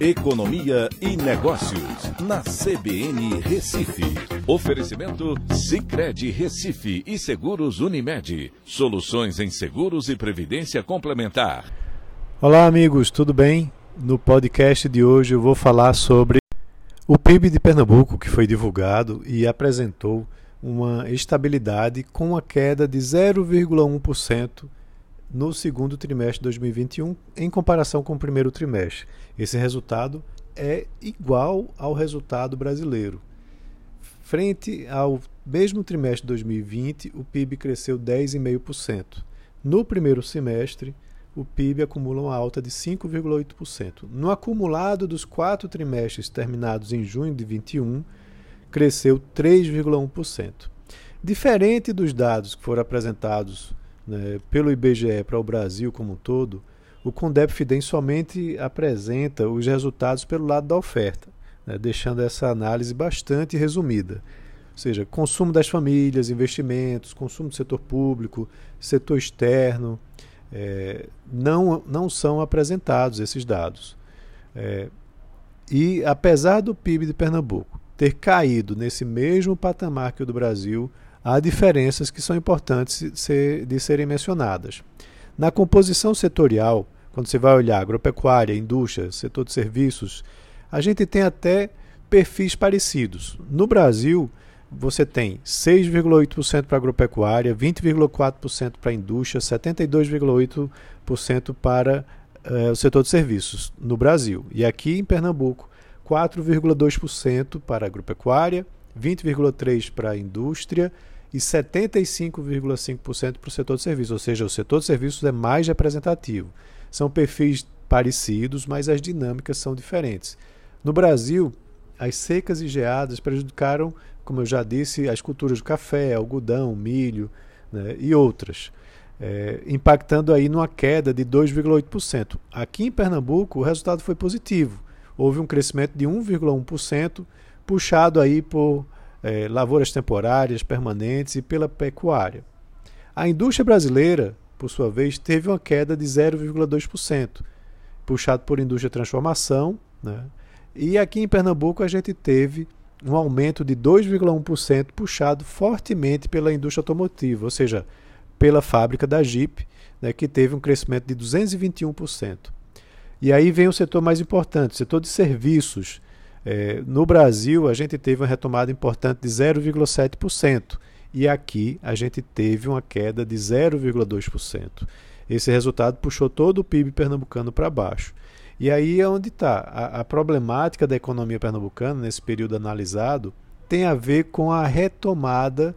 Economia e Negócios, na CBN Recife. Oferecimento Cicred Recife e Seguros Unimed. Soluções em seguros e previdência complementar. Olá, amigos, tudo bem? No podcast de hoje eu vou falar sobre o PIB de Pernambuco, que foi divulgado e apresentou uma estabilidade com uma queda de 0,1% no segundo trimestre de 2021 em comparação com o primeiro trimestre. Esse resultado é igual ao resultado brasileiro. Frente ao mesmo trimestre de 2020, o PIB cresceu 10,5%. No primeiro semestre, o PIB acumula uma alta de 5,8%. No acumulado dos quatro trimestres terminados em junho de 2021, cresceu 3,1%. Diferente dos dados que foram apresentados né, pelo IBGE para o Brasil como um todo, o Condep Fidem somente apresenta os resultados pelo lado da oferta, né, deixando essa análise bastante resumida. Ou seja, consumo das famílias, investimentos, consumo do setor público, setor externo, é, não, não são apresentados esses dados. É, e apesar do PIB de Pernambuco ter caído nesse mesmo patamar que o do Brasil, há diferenças que são importantes de serem mencionadas. Na composição setorial, quando você vai olhar agropecuária, indústria, setor de serviços, a gente tem até perfis parecidos. No Brasil, você tem 6,8% para agropecuária, 20,4% para indústria, 72,8% para uh, o setor de serviços no Brasil. E aqui em Pernambuco, 4,2% para agropecuária, 20,3% para a indústria e 75,5% para o setor de serviços, ou seja, o setor de serviços é mais representativo. São perfis parecidos, mas as dinâmicas são diferentes. No Brasil, as secas e geadas prejudicaram, como eu já disse, as culturas de café, algodão, milho né, e outras, é, impactando aí numa queda de 2,8%. Aqui em Pernambuco, o resultado foi positivo. Houve um crescimento de 1,1%, puxado aí por é, lavouras temporárias, permanentes e pela pecuária. A indústria brasileira, por sua vez, teve uma queda de 0,2%, puxado por indústria de transformação. Né? E aqui em Pernambuco a gente teve um aumento de 2,1%, puxado fortemente pela indústria automotiva, ou seja, pela fábrica da Jeep, né, que teve um crescimento de 221%. E aí vem o setor mais importante, o setor de serviços, é, no Brasil, a gente teve uma retomada importante de 0,7% e aqui a gente teve uma queda de 0,2%. Esse resultado puxou todo o PIB pernambucano para baixo. E aí é onde está. A, a problemática da economia pernambucana, nesse período analisado, tem a ver com a retomada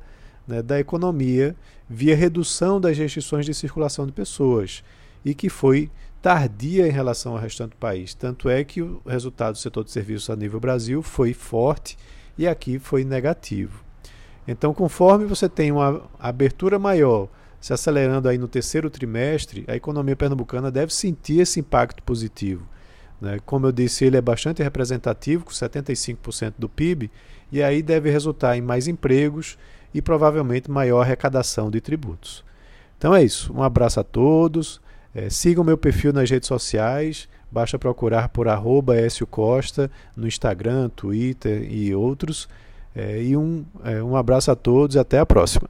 né, da economia via redução das restrições de circulação de pessoas e que foi tardia em relação ao restante do país. Tanto é que o resultado do setor de serviços a nível Brasil foi forte e aqui foi negativo. Então, conforme você tem uma abertura maior se acelerando aí no terceiro trimestre, a economia pernambucana deve sentir esse impacto positivo. Né? Como eu disse, ele é bastante representativo, com 75% do PIB, e aí deve resultar em mais empregos e provavelmente maior arrecadação de tributos. Então é isso. Um abraço a todos. É, sigam meu perfil nas redes sociais, basta procurar por arroba Costa no Instagram, Twitter e outros. É, e um, é, um abraço a todos e até a próxima.